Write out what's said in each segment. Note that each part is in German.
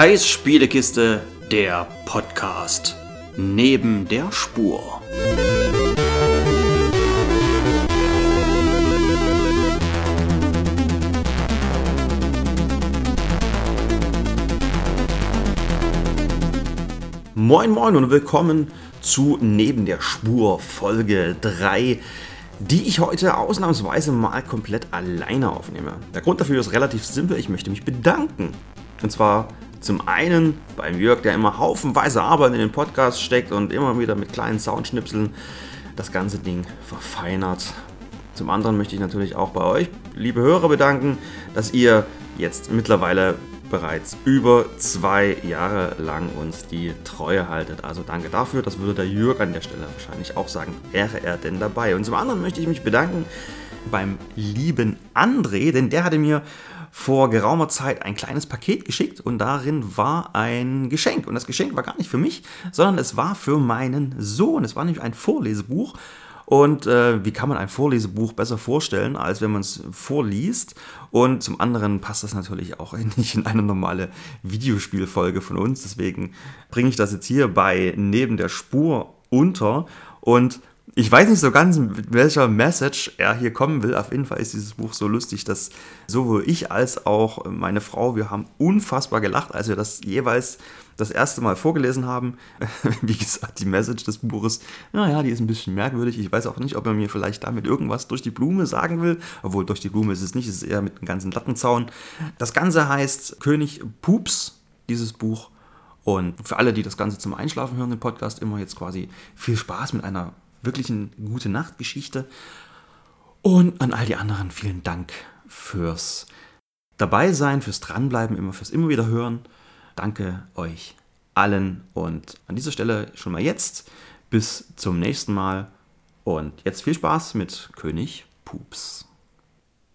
Kais Spielekiste, der Podcast. Neben der Spur. Moin moin und willkommen zu Neben der Spur Folge 3, die ich heute ausnahmsweise mal komplett alleine aufnehme. Der Grund dafür ist relativ simpel, ich möchte mich bedanken. Und zwar zum einen beim Jörg, der immer haufenweise Arbeit in den Podcast steckt und immer wieder mit kleinen Soundschnipseln das ganze Ding verfeinert. Zum anderen möchte ich natürlich auch bei euch, liebe Hörer, bedanken, dass ihr jetzt mittlerweile bereits über zwei Jahre lang uns die Treue haltet. Also danke dafür. Das würde der Jörg an der Stelle wahrscheinlich auch sagen, wäre er denn dabei. Und zum anderen möchte ich mich bedanken beim lieben André, denn der hatte mir vor geraumer Zeit ein kleines Paket geschickt und darin war ein Geschenk. Und das Geschenk war gar nicht für mich, sondern es war für meinen Sohn. Es war nämlich ein Vorlesebuch. Und äh, wie kann man ein Vorlesebuch besser vorstellen, als wenn man es vorliest? Und zum anderen passt das natürlich auch nicht in eine normale Videospielfolge von uns. Deswegen bringe ich das jetzt hier bei Neben der Spur unter. Und ich weiß nicht so ganz, mit welcher Message er hier kommen will. Auf jeden Fall ist dieses Buch so lustig, dass sowohl ich als auch meine Frau, wir haben unfassbar gelacht, als wir das jeweils das erste Mal vorgelesen haben. Wie gesagt, die Message des Buches, naja, die ist ein bisschen merkwürdig. Ich weiß auch nicht, ob er mir vielleicht damit irgendwas durch die Blume sagen will. Obwohl, durch die Blume ist es nicht, es ist eher mit einem ganzen Lattenzaun. Das Ganze heißt König Pups, dieses Buch. Und für alle, die das Ganze zum Einschlafen hören, den Podcast, immer jetzt quasi viel Spaß mit einer wirklich eine gute Nachtgeschichte. Und an all die anderen vielen Dank fürs dabei sein, fürs dranbleiben, immer fürs immer wieder hören. Danke euch allen und an dieser Stelle schon mal jetzt bis zum nächsten Mal und jetzt viel Spaß mit König Pups.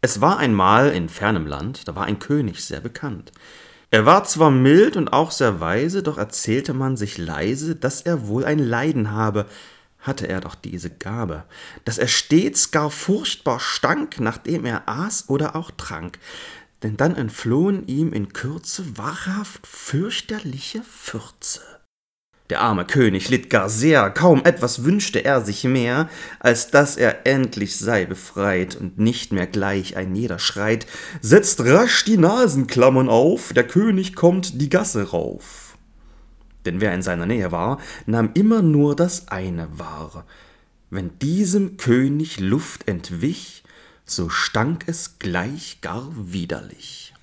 Es war einmal in fernem Land, da war ein König sehr bekannt. Er war zwar mild und auch sehr weise, doch erzählte man sich leise, dass er wohl ein Leiden habe, hatte er doch diese Gabe, dass er stets gar furchtbar stank, nachdem er aß oder auch trank, denn dann entflohen ihm in Kürze wahrhaft fürchterliche Fürze. Der arme König litt gar sehr, kaum etwas wünschte er sich mehr, als dass er endlich sei befreit und nicht mehr gleich ein jeder schreit, setzt rasch die Nasenklammern auf, der König kommt die Gasse rauf denn wer in seiner Nähe war, nahm immer nur das eine wahr. Wenn diesem König Luft entwich, so stank es gleich gar widerlich.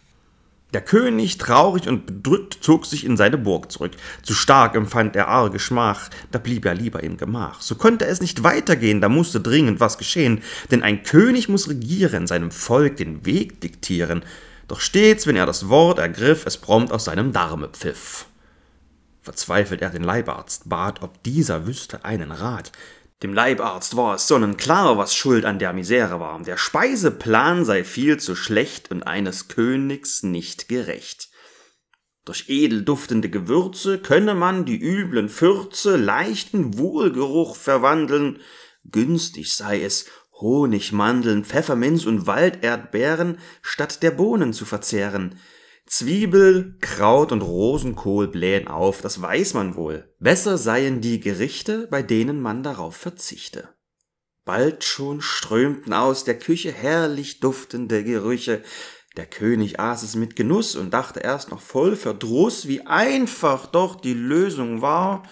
Der König, traurig und bedrückt, zog sich in seine Burg zurück. Zu stark empfand er arge Schmach, da blieb er lieber im Gemach. So konnte es nicht weitergehen, da musste dringend was geschehen, denn ein König muss regieren, seinem Volk den Weg diktieren. Doch stets, wenn er das Wort ergriff, es prompt aus seinem Darme pfiff. Verzweifelt er den Leibarzt bat, ob dieser wüsste einen Rat. Dem Leibarzt war es sonnenklar, was Schuld an der Misere war. Der Speiseplan sei viel zu schlecht und eines Königs nicht gerecht. Durch edel duftende Gewürze könne man die üblen Fürze leichten Wohlgeruch verwandeln. Günstig sei es, Honig, Mandeln, Pfefferminz und Walderdbeeren statt der Bohnen zu verzehren. Zwiebel, Kraut und Rosenkohl blähen auf, das weiß man wohl. Besser seien die Gerichte, bei denen man darauf verzichte. Bald schon strömten aus der Küche herrlich duftende Gerüche. Der König aß es mit Genuss und dachte erst noch voll Verdruss, wie einfach doch die Lösung war,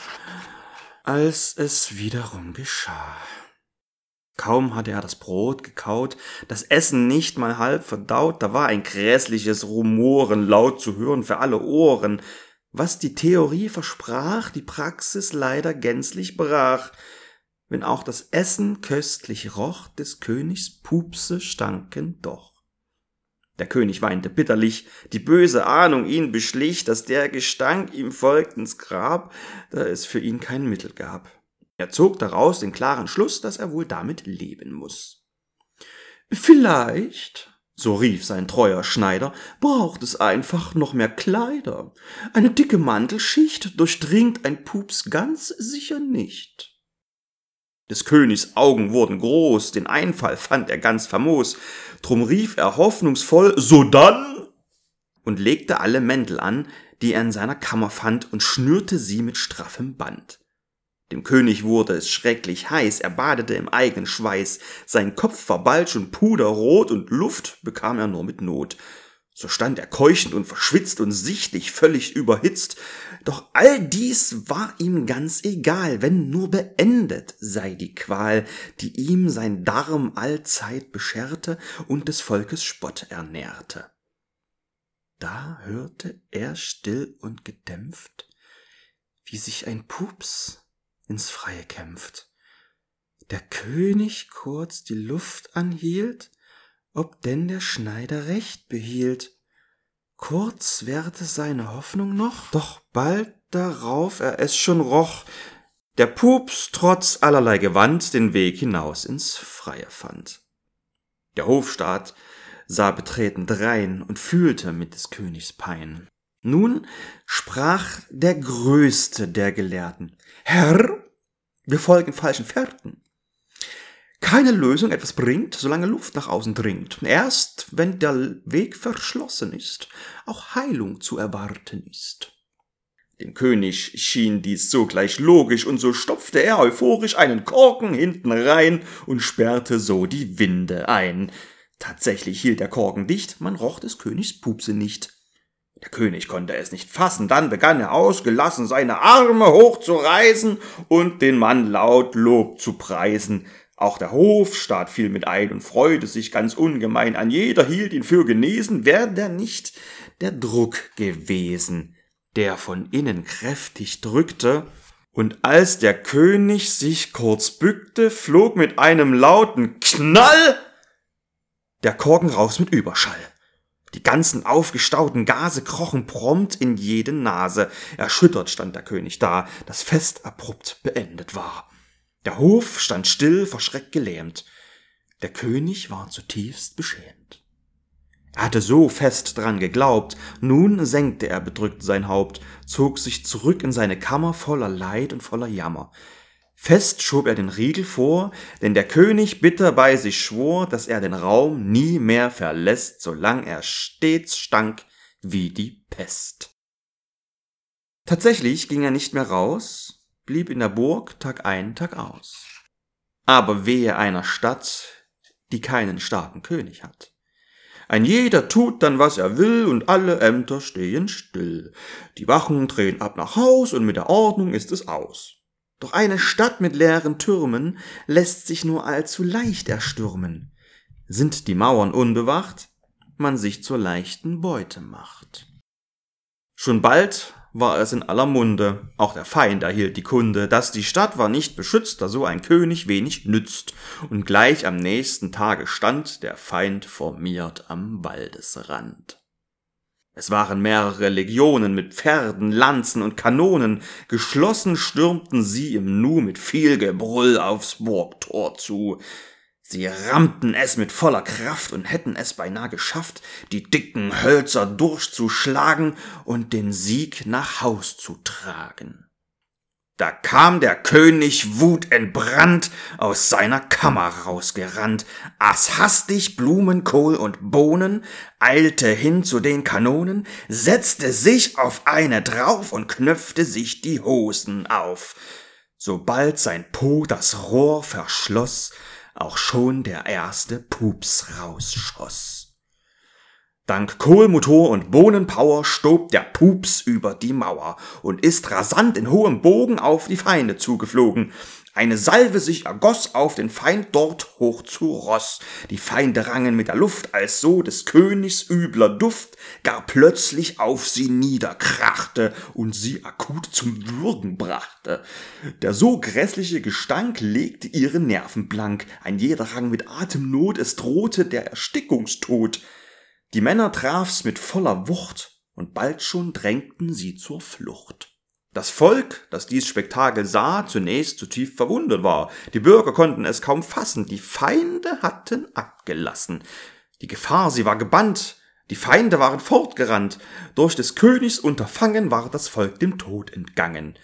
als es wiederum geschah. Kaum hatte er das Brot gekaut, das Essen nicht mal halb verdaut, da war ein grässliches Rumoren laut zu hören für alle Ohren. Was die Theorie versprach, die Praxis leider gänzlich brach. Wenn auch das Essen köstlich roch, des Königs Pupse stanken doch. Der König weinte bitterlich, die böse Ahnung ihn beschlich, dass der Gestank ihm folgt ins Grab, da es für ihn kein Mittel gab. Er zog daraus den klaren Schluss, dass er wohl damit leben muss. Vielleicht, so rief sein treuer Schneider, braucht es einfach noch mehr Kleider. Eine dicke Mantelschicht durchdringt ein Pups ganz sicher nicht. Des Königs Augen wurden groß, den Einfall fand er ganz famos, drum rief er hoffnungsvoll, so dann, und legte alle Mäntel an, die er in seiner Kammer fand, und schnürte sie mit straffem Band. Dem König wurde es schrecklich heiß, er badete im eigenen Schweiß, sein Kopf war bald schon puderrot und Luft bekam er nur mit Not. So stand er keuchend und verschwitzt und sichtlich völlig überhitzt, doch all dies war ihm ganz egal, wenn nur beendet sei die Qual, die ihm sein Darm allzeit bescherte und des Volkes Spott ernährte. Da hörte er still und gedämpft, wie sich ein Pups ins Freie kämpft. Der König kurz die Luft anhielt, ob denn der Schneider recht behielt. Kurz währte seine Hoffnung noch, doch bald darauf er es schon roch, der Pups trotz allerlei Gewand den Weg hinaus ins Freie fand. Der Hofstaat sah betreten drein und fühlte mit des Königs Pein. Nun sprach der Größte der Gelehrten, Herr, wir folgen falschen Fährten. Keine Lösung etwas bringt, solange Luft nach außen dringt. Erst wenn der Weg verschlossen ist, auch Heilung zu erwarten ist. Dem König schien dies sogleich logisch, und so stopfte er euphorisch einen Korken hinten rein und sperrte so die Winde ein. Tatsächlich hielt der Korken dicht, man roch des Königs Pupse nicht. Der König konnte es nicht fassen, dann begann er ausgelassen seine Arme hochzureißen und den Mann laut Lob zu preisen. Auch der Hofstaat fiel mit ein und freute sich ganz ungemein an, jeder hielt ihn für genesen, wär der nicht der Druck gewesen, der von innen kräftig drückte, und als der König sich kurz bückte, flog mit einem lauten Knall der Korken raus mit Überschall. Die ganzen aufgestauten Gase krochen prompt in jede Nase. Erschüttert stand der König da, das Fest abrupt beendet war. Der Hof stand still, vor Schreck gelähmt. Der König war zutiefst beschämt. Er hatte so fest dran geglaubt, nun senkte er bedrückt sein Haupt, zog sich zurück in seine Kammer voller Leid und voller Jammer. Fest schob er den Riegel vor, denn der König bitter bei sich schwor, dass er den Raum nie mehr verlässt, solang er stets stank wie die Pest. Tatsächlich ging er nicht mehr raus, blieb in der Burg Tag ein, Tag aus. Aber wehe einer Stadt, die keinen starken König hat. Ein jeder tut dann, was er will, und alle Ämter stehen still. Die Wachen drehen ab nach Haus, und mit der Ordnung ist es aus. Doch eine Stadt mit leeren Türmen lässt sich nur allzu leicht erstürmen. Sind die Mauern unbewacht, man sich zur leichten Beute macht. Schon bald war es in aller Munde, auch der Feind erhielt die Kunde, dass die Stadt war nicht beschützt, da so ein König wenig nützt, und gleich am nächsten Tage stand der Feind formiert am Waldesrand. Es waren mehrere Legionen mit Pferden, Lanzen und Kanonen, geschlossen stürmten sie im Nu mit viel Gebrüll aufs Burgtor zu. Sie rammten es mit voller Kraft und hätten es beinahe geschafft, die dicken Hölzer durchzuschlagen und den Sieg nach Haus zu tragen. Da kam der König wutentbrannt aus seiner Kammer rausgerannt, aß hastig Blumenkohl und Bohnen, eilte hin zu den Kanonen, setzte sich auf eine drauf und knöpfte sich die Hosen auf. Sobald sein Po das Rohr verschloss, auch schon der erste Pups rausschoss. Dank Kohlmotor und Bohnenpower stob der Pups über die Mauer und ist rasant in hohem Bogen auf die Feinde zugeflogen. Eine Salve sich ergoss auf den Feind dort hoch zu Ross. Die Feinde rangen mit der Luft, als so des Königs übler Duft gar plötzlich auf sie niederkrachte und sie akut zum Würgen brachte. Der so grässliche Gestank legte ihre Nerven blank. Ein jeder rang mit Atemnot, es drohte der Erstickungstod. Die Männer traf's mit voller Wucht, und bald schon drängten sie zur Flucht. Das Volk, das dies Spektakel sah, zunächst zu tief verwundert war. Die Bürger konnten es kaum fassen, die Feinde hatten abgelassen. Die Gefahr, sie war gebannt, die Feinde waren fortgerannt, durch des Königs Unterfangen war das Volk dem Tod entgangen.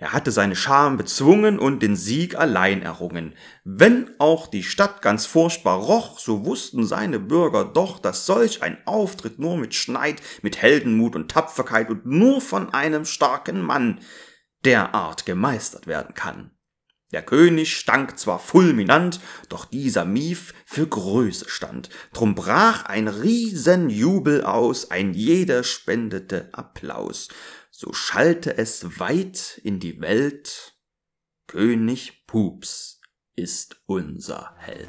Er hatte seine Scham bezwungen und den Sieg allein errungen. Wenn auch die Stadt ganz furchtbar roch, so wussten seine Bürger doch, dass solch ein Auftritt nur mit Schneid, mit Heldenmut und Tapferkeit und nur von einem starken Mann derart gemeistert werden kann. Der König stank zwar fulminant, doch dieser Mief für Größe stand. Drum brach ein Riesenjubel aus, ein jeder spendete Applaus so schallte es weit in die Welt, König Pups ist unser Held.